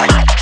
Bye.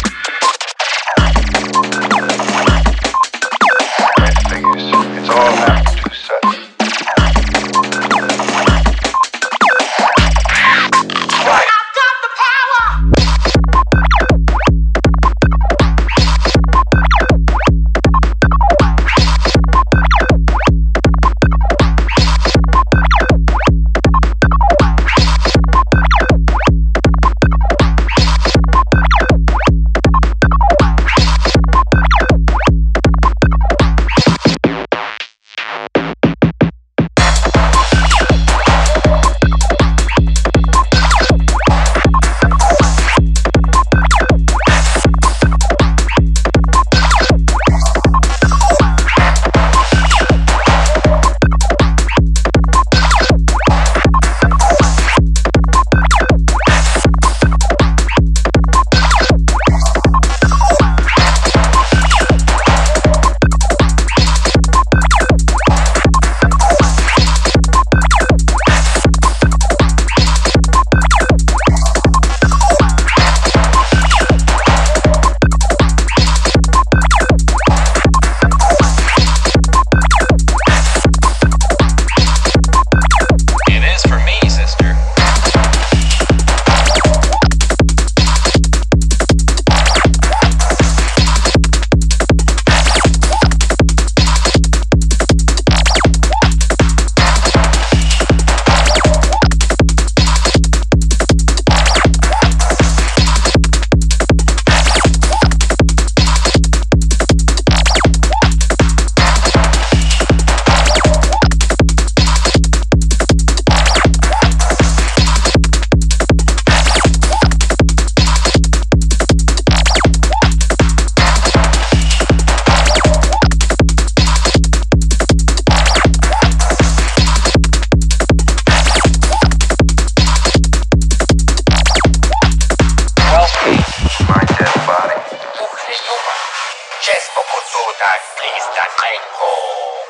Stanko.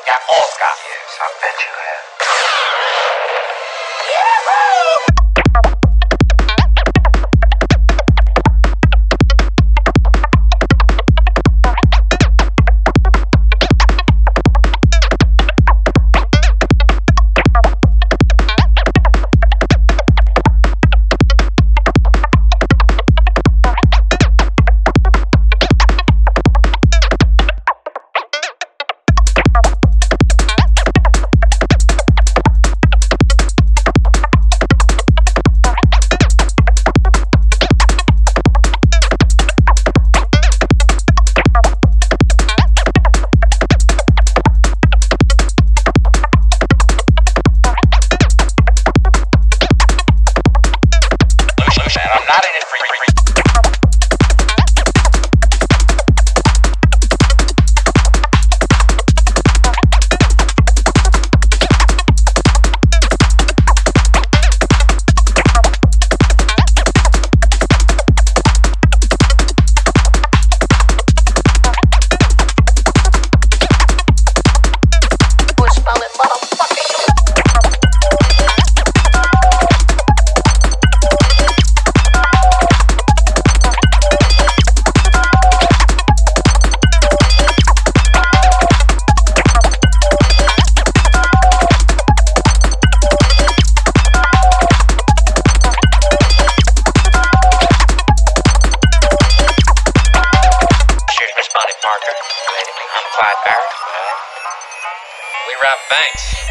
Yeah, Oscar. Yes, I bet you have. Barrett. We rob banks.